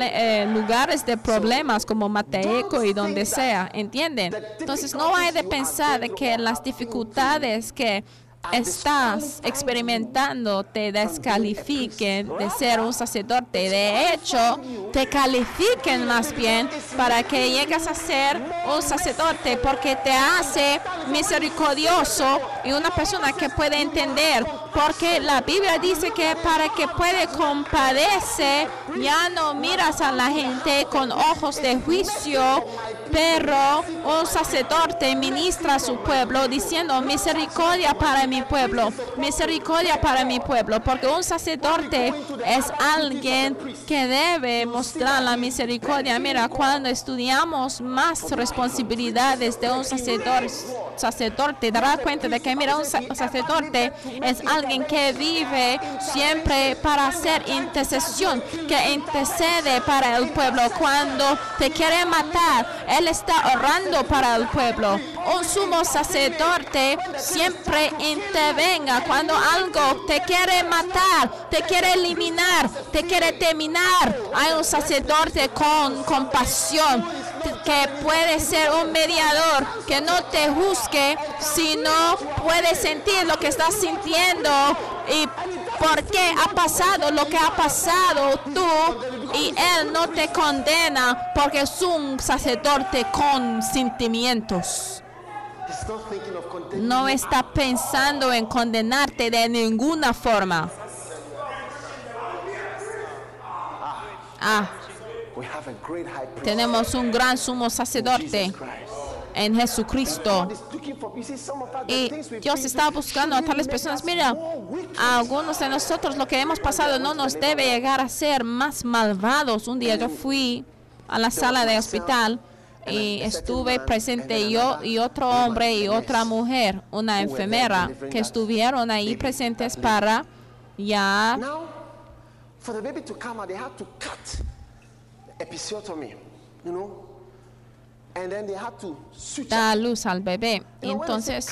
eh, lugares de problemas como Mateco y donde sea, ¿entienden? Entonces no hay de pensar de que las dificultades que estás experimentando te descalifiquen de ser un sacerdote. De hecho, te califiquen más bien para que llegues a ser un sacerdote porque te hace misericordioso y una persona que puede entender. Porque la Biblia dice que para que puede compadecer, ya no miras a la gente con ojos de juicio, pero un sacerdote ministra a su pueblo diciendo misericordia para mi pueblo, misericordia para mi pueblo, porque un sacerdote es alguien que debe mostrar la misericordia. Mira, cuando estudiamos más responsabilidades de un sacerdote, sacerdote dará cuenta de que, mira, un sa- sacerdote es alguien que vive siempre para hacer intercesión, que intercede para el pueblo. Cuando te quiere matar, está orando para el pueblo. Un sumo sacerdote siempre intervenga cuando algo te quiere matar, te quiere eliminar, te quiere terminar. Hay un sacerdote con compasión que puede ser un mediador, que no te juzgue, sino puede sentir lo que estás sintiendo y por qué ha pasado lo que ha pasado tú y él no te condena porque es un sacerdote con sentimientos. No está pensando en condenarte de ninguna forma. Ah, tenemos un gran sumo sacerdote. En Jesucristo. Y Dios está buscando a tales personas. Mira, algunos de nosotros lo que hemos pasado no nos debe llegar a ser más malvados. Un día yo fui a la sala de hospital y estuve presente yo y otro hombre y otra mujer, una enfermera, que estuvieron ahí presentes para ya for the baby to come out, they had to cut episiotomy, you dar luz al bebé. Say Entonces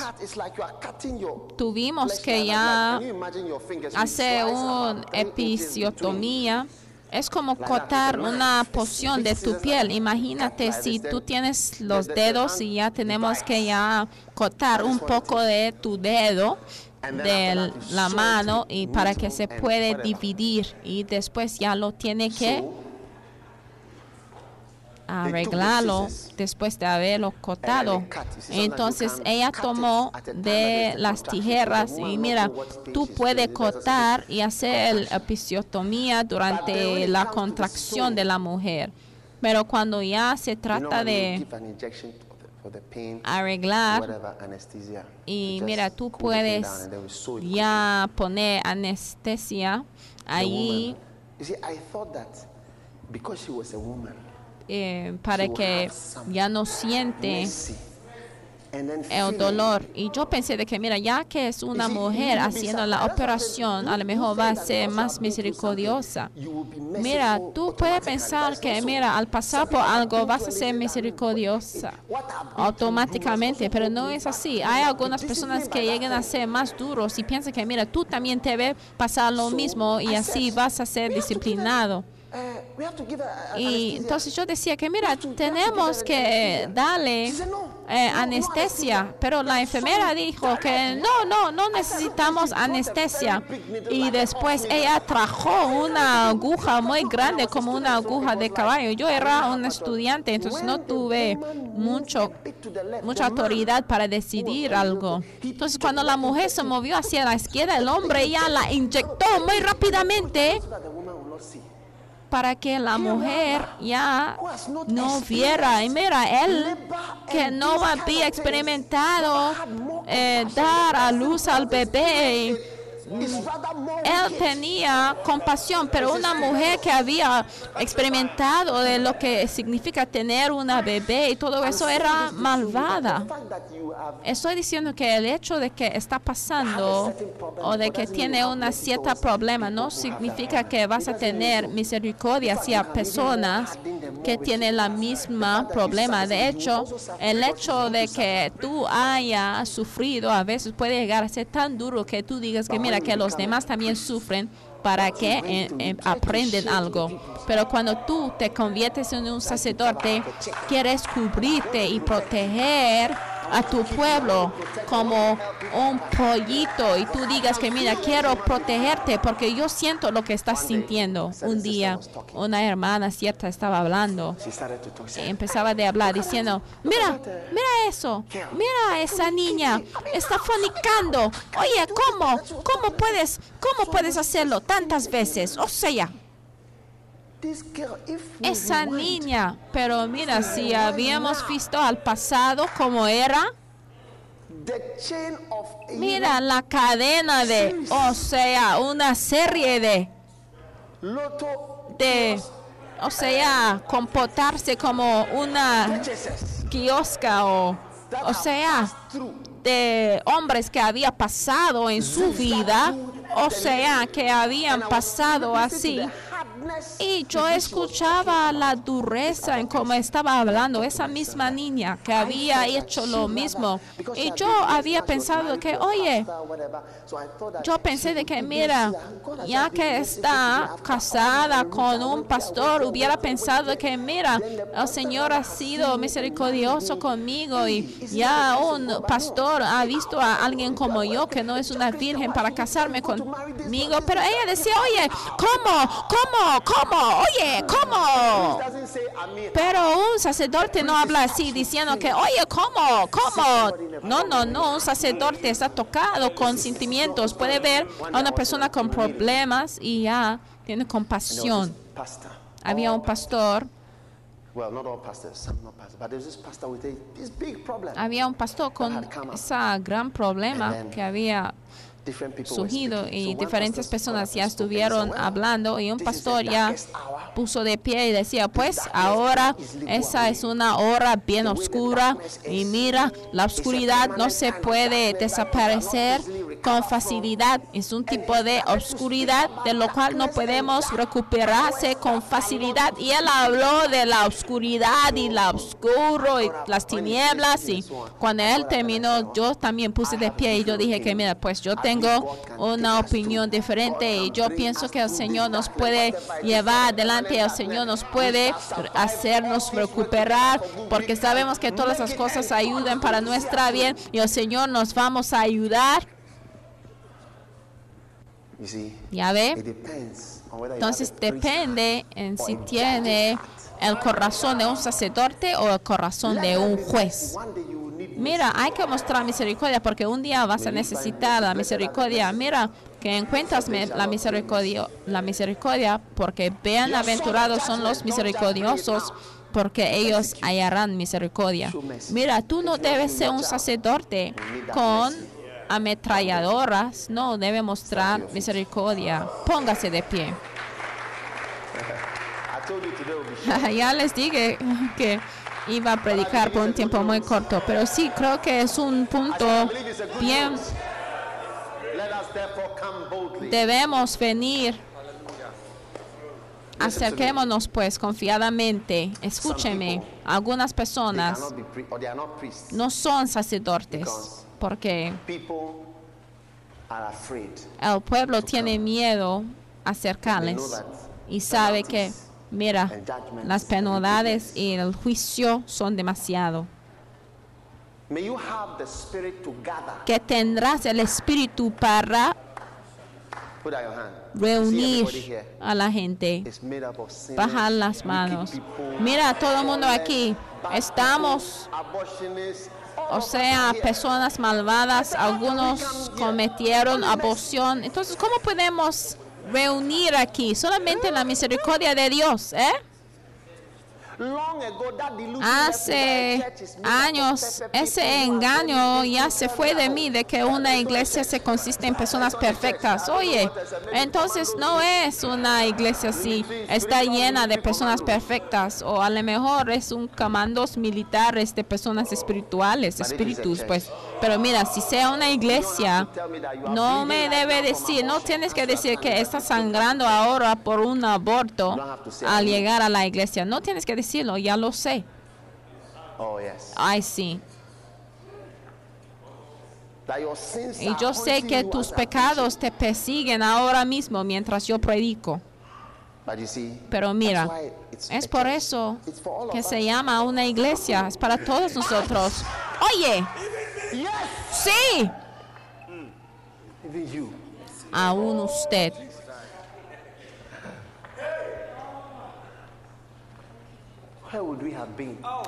tuvimos que ya hacer una episiotomía. Es como cortar una porción de tu piel. Imagínate si tú tienes los dedos y ya tenemos que ya cortar un poco de tu dedo de la mano y para que se puede dividir. Y después ya lo tiene que arreglarlo después de haberlo cortado. Entonces ella tomó de las tijeras y mira, tú puedes cortar y hacer la episiotomía durante la contracción de la mujer. Pero cuando ya se trata de arreglar y mira, tú puedes ya poner anestesia The eh, para que ya no siente el dolor. Y yo pensé de que, mira, ya que es una mujer haciendo la operación, a lo mejor va a ser más misericordiosa. Mira, tú puedes pensar que, mira, al pasar por algo vas a ser misericordiosa automáticamente, pero no es así. Hay algunas personas que llegan a ser más duros y piensan que, mira, tú también te ve pasar lo mismo y así vas a ser disciplinado. Eh, Y entonces yo decía que, mira, tenemos que darle She said, "No, eh, anestesia, pero la enfermera dijo que no, no, no necesitamos anestesia. Y después ella trajo una aguja muy grande, como una aguja de caballo. Yo era un estudiante, entonces no tuve mucho, mucha autoridad para decidir algo. Entonces cuando la mujer se movió hacia la (laughs) izquierda, el hombre ya la inyectó muy rápidamente para que la mujer ya no viera. Y mira, él que no había experimentado eh, dar a luz al bebé, él tenía compasión, pero una mujer que había experimentado de lo que significa tener una bebé y todo eso era malvada. Estoy diciendo que el hecho de que está pasando o de que tiene una cierta problema no significa que vas a tener misericordia hacia personas que tienen la misma problema. De hecho, el hecho de que tú hayas sufrido a veces puede llegar a ser tan duro que tú digas que mira que los demás también sufren para que eh, eh, aprenden algo. Pero cuando tú te conviertes en un sacerdote, quieres cubrirte y proteger a tu pueblo como un pollito y tú digas que mira, quiero protegerte porque yo siento lo que estás sintiendo. Un día una hermana cierta estaba hablando y empezaba de hablar diciendo, mira, mira eso, mira a esa niña, está fornicando. Oye, ¿cómo? ¿Cómo puedes, cómo puedes hacerlo tantas veces? O sea, This girl, if we esa niña, pero mira, si habíamos visto al pasado como era, mira la cadena de, o sea, una serie de, de, o sea, comportarse como una kiosca o, o sea, de hombres que había pasado en su vida, o sea, que habían pasado así. Y yo escuchaba la dureza en cómo estaba hablando esa misma niña que había hecho lo mismo. Y yo había pensado que, oye, yo pensé de que, mira, ya que está casada con un pastor, hubiera pensado que, mira, el Señor ha sido misericordioso conmigo y ya un pastor ha visto a alguien como yo que no es una virgen para casarme conmigo. Pero ella decía, oye, ¿cómo? ¿Cómo? ¿Cómo? Oye, ¿cómo? Pero un sacerdote no habla así diciendo que, oye, ¿cómo? ¿Cómo? No, no, no, un sacerdote está tocado con sentimientos. Puede ver a una persona con problemas y ya tiene compasión. Había un pastor, Well, not all pastors, some not pastors, but there's this pastor with a, this big problem. había un pastor con ese gran problema que había surgido y diferentes personas ya estuvieron said, "Well, hablando y un pastor ya puso de pie y decía, pues ahora esa es una hora bien oscura y mira, la oscuridad no se puede desaparecer con facilidad. Es un tipo de oscuridad de lo cual no podemos recuperarse con facilidad. Y él habló de la oscuridad y la oscuro y las tinieblas y cuando él terminó yo también puse de pie y yo dije que mira, pues yo tengo una opinión diferente y yo pienso que el Señor nos puede llevar adelante, el Señor nos puede hacernos recuperar, porque sabemos que todas las cosas ayudan para nuestra bien y el Señor nos vamos a ayudar. ¿Ya ve? Entonces depende en si tiene el corazón de un sacerdote o el corazón de un juez. Mira, hay que mostrar misericordia porque un día vas a necesitar la misericordia. Mira, que encuentras la misericordia, la misericordia porque bienaventurados son los misericordiosos porque ellos hallarán misericordia. Mira, tú no debes ser un sacerdote con ametralladoras, no, debe mostrar misericordia. Póngase de pie. (laughs) (laughs) Ya les dije que iba a predicar por un tiempo muy corto, pero sí creo que es un punto bien. Debemos venir. Acerquémonos pues confiadamente. Escúcheme, algunas personas no son sacerdotes porque el pueblo tiene miedo a acercarles y sabe que, mira, las penalidades y el juicio son demasiado. Que tendrás el espíritu para reunir a la gente, bajar las manos. Mira todo el mundo aquí. Estamos, o sea, personas malvadas, algunos cometieron aborción. Entonces, ¿cómo podemos reunir aquí? Solamente la misericordia de Dios, ¿eh? Of años ese engaño ya se fue de mí, de que una iglesia se consiste en personas perfectas. Oye, entonces no es una iglesia así, está llena de personas perfectas. O a lo mejor es un comandos militares de personas espirituales, espíritus, pues. Pero mira, si sea una iglesia, no me debe decir, no tienes que decir que estás sangrando ahora por un aborto al llegar a la iglesia. No tienes que decirlo, ya lo sé. Oh. Ay, sí. Y yo sé que tus pecados te persiguen ahora mismo mientras yo predico. Pero mira, es por eso que se llama una iglesia. Es para todos nosotros. Oye, Yes, sí, even you. aún usted.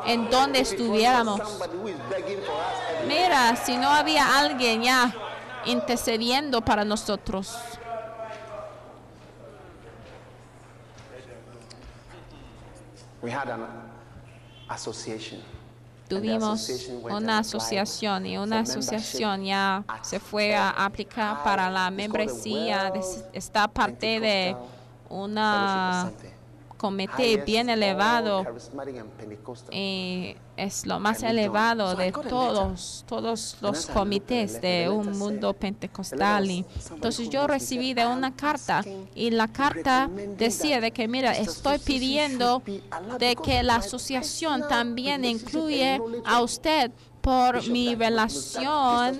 En donde estuviéramos. Mira, si no había alguien ya intercediendo para nosotros. We had an association. Tuvimos una asociación y una asociación ya se fue a aplicar para la membresía. está parte de una comité bien elevado y es lo más elevado de todos, todos los comités de un mundo pentecostal. Entonces yo recibí de una carta y la carta decía de que, mira, estoy pidiendo de que la asociación también incluye a usted por mi relación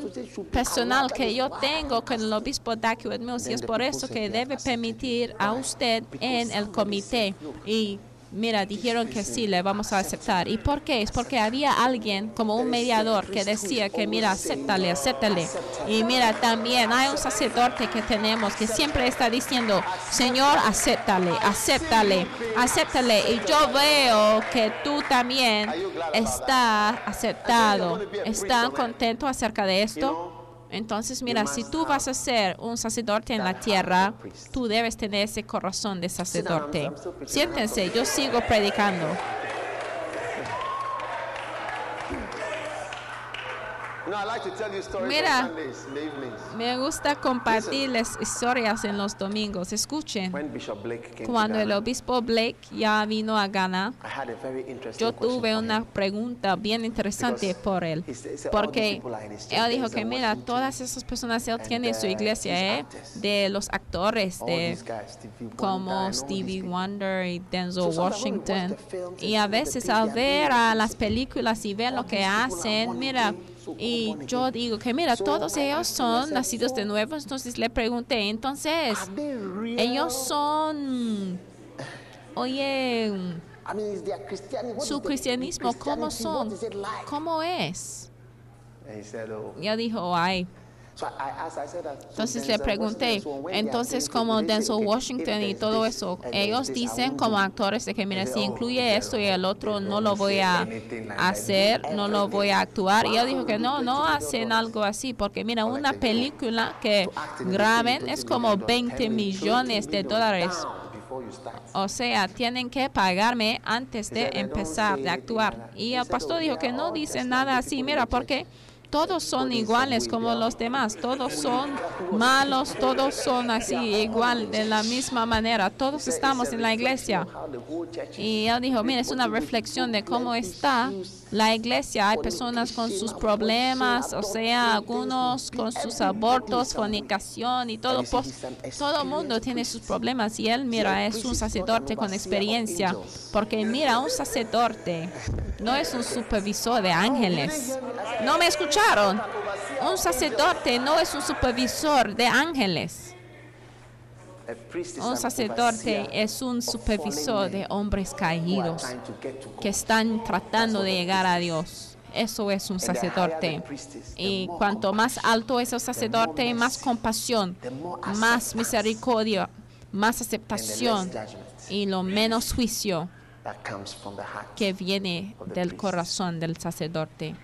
personal que yo tengo con el obispo Dakiwet Mills y es por eso que debe permitir a usted en el comité. Y mira, dijeron que sí, le vamos a aceptar. ¿Y por qué? Es porque había alguien como un mediador que decía que mira, acéptale, acéptale. Y mira, también hay un sacerdote que tenemos que siempre está diciendo, Señor, acéptale, acéptale, acéptale. Y yo veo que tú también estás aceptado. ¿Están contentos acerca de esto? Entonces, mira, si tú vas a ser un sacerdote en la tierra, tú debes tener ese corazón de sacerdote. Siéntense, yo sigo predicando. No, I like to tell you stories Mira. Me gusta compartirles historias en los domingos. Escuchen, cuando el obispo Blake ya vino a Ghana, yo tuve una pregunta bien interesante por él, he said- he said, "All porque él dijo que mira, todas esas personas él tiene en su uh, iglesia, ¿eh? de los actores, de como Stevie. Wonder y Denzel Washington. Y a veces al ver a las películas y ver lo que hacen, mira, y yo digo que mira, todos ellos son nacidos de nuevo, entonces le pregunté, entonces, ellos son, oye, su cristianismo, ¿cómo son? ¿Cómo es? Yo dijo, ay. Entonces le pregunté, entonces como Denzel Washington y todo eso, ellos dicen como actores de que mira, si oh, incluye esto y el otro, no lo voy a hacer, no lo voy a actuar. Y yo dijo que no, $20 no hacen algo así, porque mira, una película que graben es $20 como million, 20 $10 millones de dólares. O sea, tienen que pagarme antes de empezar de actuar. Y el pastor "Oh, dijo que no dicen just nada así, mira, porque todos son iguales como los demás, todos son malos, todos son así, igual, de la misma manera, todos estamos en la iglesia. Y él dijo, mira, es una reflexión de cómo está la iglesia. Hay personas con sus problemas, o sea, algunos con sus abortos, fornicación y todo. Pues, todo el mundo tiene sus problemas y él, mira, es un sacerdote con experiencia. Porque mira, un sacerdote no es un supervisor de ángeles. ¿No me escucharon? Un sacerdote no es un supervisor de ángeles. Un sacerdote es un supervisor de hombres caídos que están tratando de llegar a Dios. Eso es un sacerdote. Y cuanto más alto es el sacerdote, más compasión, más misericordia, más aceptación y lo menos juicio que viene del corazón del sacerdote.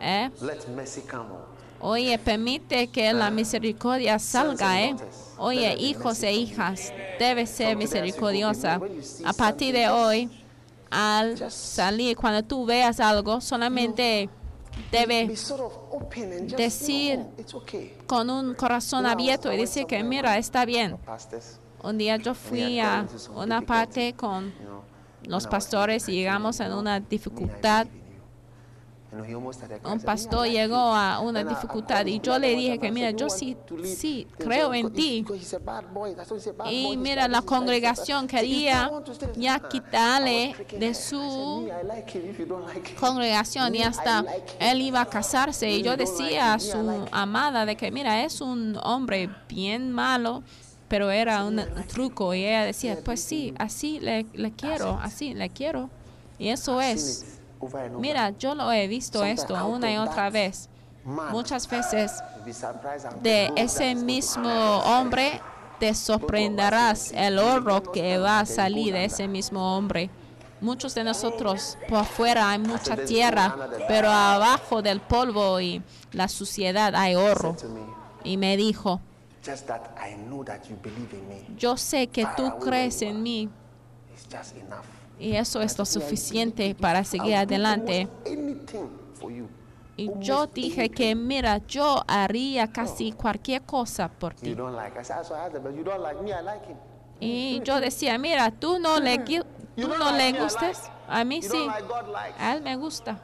¿Eh? Oye, permite que la misericordia salga, ¿eh? Oye, hijos e hijas, debe ser misericordiosa. A partir de hoy, al salir, cuando tú veas algo, solamente debe Be sort of open and just decir con un corazón abierto y decir que mira, está bien. Un día yo fui a una parte con los pastores y llegamos en una dificultad. Un I said, "Me, I pastor llegó you." a una dificultad y yo le dije que mira, yo "You sí, want to leave?" sí, creo en "Because- ti. because he's a bad boy." That's why he's a bad Y mira, la congregación He said, "If you quería want to stay there." ya Ah, quitarle freaking de su congregación y hasta él iba a casarse y yo decía a su amada de que mira, es un hombre bien malo, pero era un truco y ella decía, pues sí, así le, le quiero, así le quiero. Y eso es, mira, yo lo he visto esto una y otra vez. Muchas veces de ese mismo hombre te sorprenderás el oro que va a salir de ese mismo hombre. Muchos de nosotros por afuera hay mucha tierra, pero abajo del polvo y la suciedad hay oro. Y me dijo, just that I know that you believe in me yo sé que tú crees en mí. Y eso es lo suficiente para seguir adelante. Y yo dije que, mira, yo haría casi cualquier cosa por ti. Y yo decía, mira, tú no le, tú no le like. a mí sí, a él me gusta.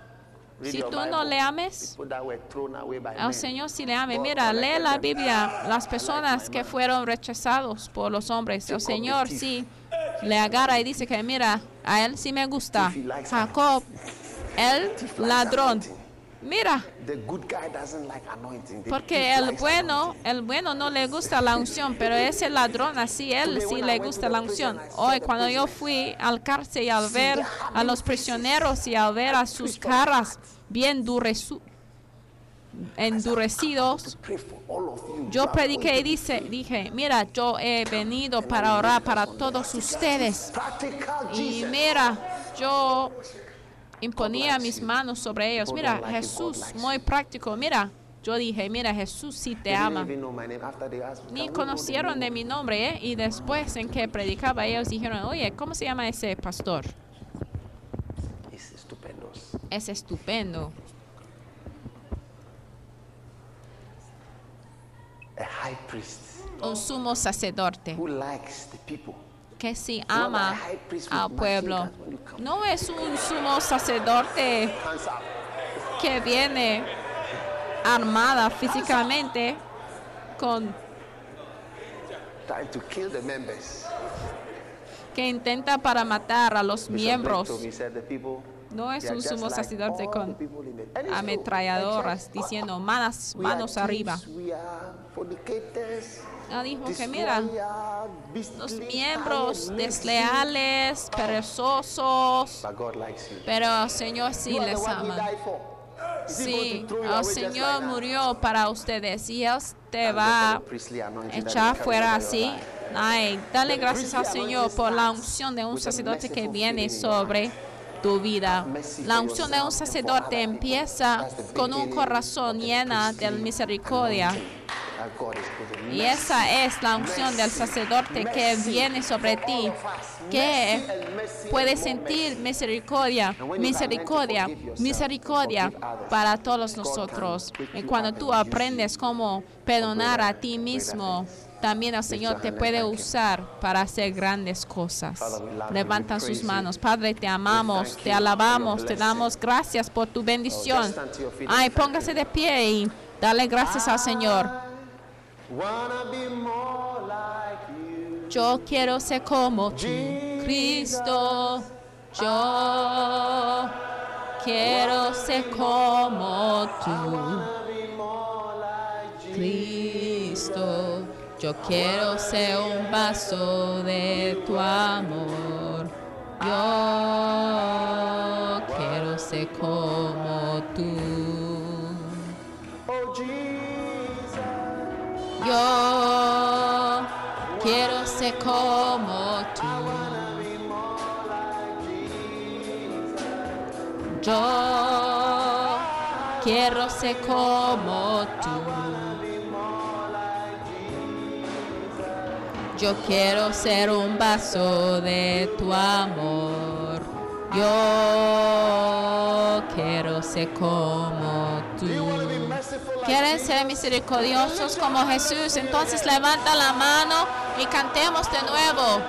Si tú no le ames, al. Señor sí le ame. Mira, lee la. Biblia, las personas que fueron rechazados por los hombres. El Señor sí le agarra y dice que, mira, a él sí me gusta. Jacob, el ladrón. Mira, The good guy doesn't like anointing. The porque el bueno, el bueno no le gusta la unción, pero ese ladrón así, él sí le gusta la unción. Hoy cuando yo fui al cárcel y al ver a los prisioneros y al ver a sus caras bien endurecidos, yo prediqué y dice, dije, mira, yo he venido para orar para todos ustedes. Y mira, yo imponía mis manos sobre ellos. Mira, Jesús, muy práctico. Mira, yo dije, mira, Jesús sí te ama. Ni "Can we know the conocieron de mi nombre, ¿eh? Y después en que predicaba, ellos dijeron, oye, ¿cómo se llama ese pastor? of-" It's stupendous. Es estupendo. High priest Un sumo sacerdote who likes the people. que sí ama al pueblo. No es un sumo sacerdote que viene armada físicamente con Trying to kill the members. que intenta para matar a los miembros. No es un sumo sacerdote con ametralladoras diciendo manos, manos arriba. Ah, dijo que mira, los miembros desleales, perezosos, pero el Señor sí les ama. Sí, el just Señor murió para ustedes y Él te va that echar fuera así. Ay, dale gracias al Señor por la unción de un a sacerdote que viene sobre tu vida. La unción de un sacerdote empieza con un corazón llena de misericordia. Y esa es la unción del sacerdote que viene sobre ti, que puede sentir misericordia, misericordia, misericordia para todos nosotros. Y cuando tú aprendes cómo perdonar a ti mismo. También el Señor te puede usar para hacer grandes cosas. We sus manos. Padre, te amamos, te alabamos, te damos gracias por tu bendición. and Ay, póngase de pie y dale gracias al Señor. Yo quiero ser como tú, Cristo. Yo quiero ser como tú, Yo quiero ser un vaso de tu amor. Yo quiero ser como tú. Oh Jesus, Yo quiero ser como tú. Yo quiero ser como tú. Yo quiero ser un vaso de tu amor. Yo quiero ser como tú. ¿Quieren ser misericordiosos como Jesús? Entonces levanta la mano y cantemos de nuevo.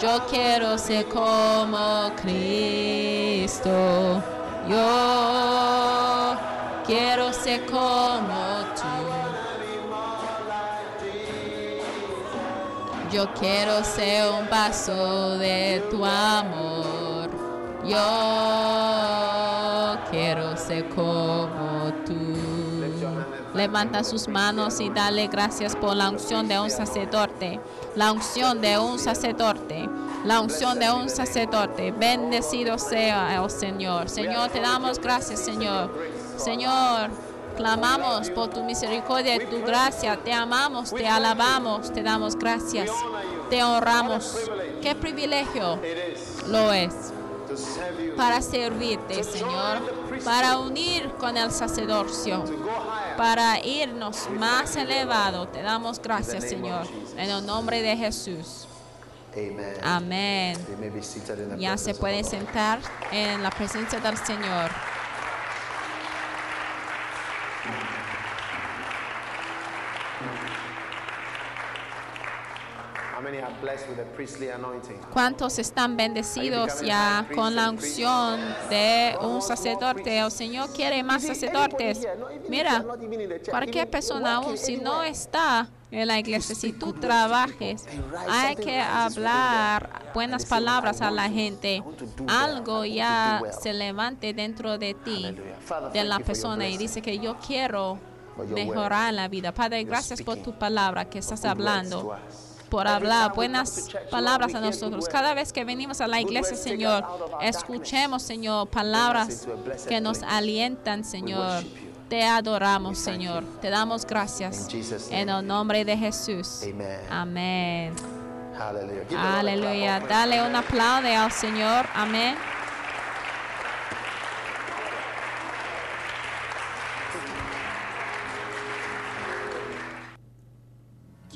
Yo quiero ser como Cristo. Yo quiero ser como Yo quiero ser un vaso de tu amor. Yo quiero ser como tú. Levanta sus manos y dale gracias por la unción de un sacerdote. La unción de un sacerdote. La unción de un sacerdote. Bendecido sea el Señor. Señor, te damos gracias, Señor. Señor, clamamos por tu misericordia y tu gracia. Te amamos, te alabamos, te damos gracias. Te honramos. Qué privilegio lo es para servirte, Señor, para unir con el sacerdocio, para irnos más elevado. Te damos gracias, Señor, en el nombre de Jesús. Amén. Ya se presence of puede the Lord. sentar en la presencia del Señor. ¿Cuántos están bendecidos ya con la unción de un sacerdote? El Señor quiere más sacerdotes. Mira, cualquier persona aún si no está en la iglesia, si tú trabajes, hay que hablar buenas palabras a la gente. Algo ya se levante dentro de ti, de la persona, y dice que yo quiero mejorar la vida. Padre, gracias por tu palabra que estás hablando por hablar buenas palabras a nosotros. Cada vez que venimos a la iglesia, Señor, escuchemos, Señor, palabras que nos alientan, Señor. Te adoramos, Señor. Te damos gracias. En el nombre de Jesús. Amén. Aleluya. Dale un aplauso al Señor. Amén.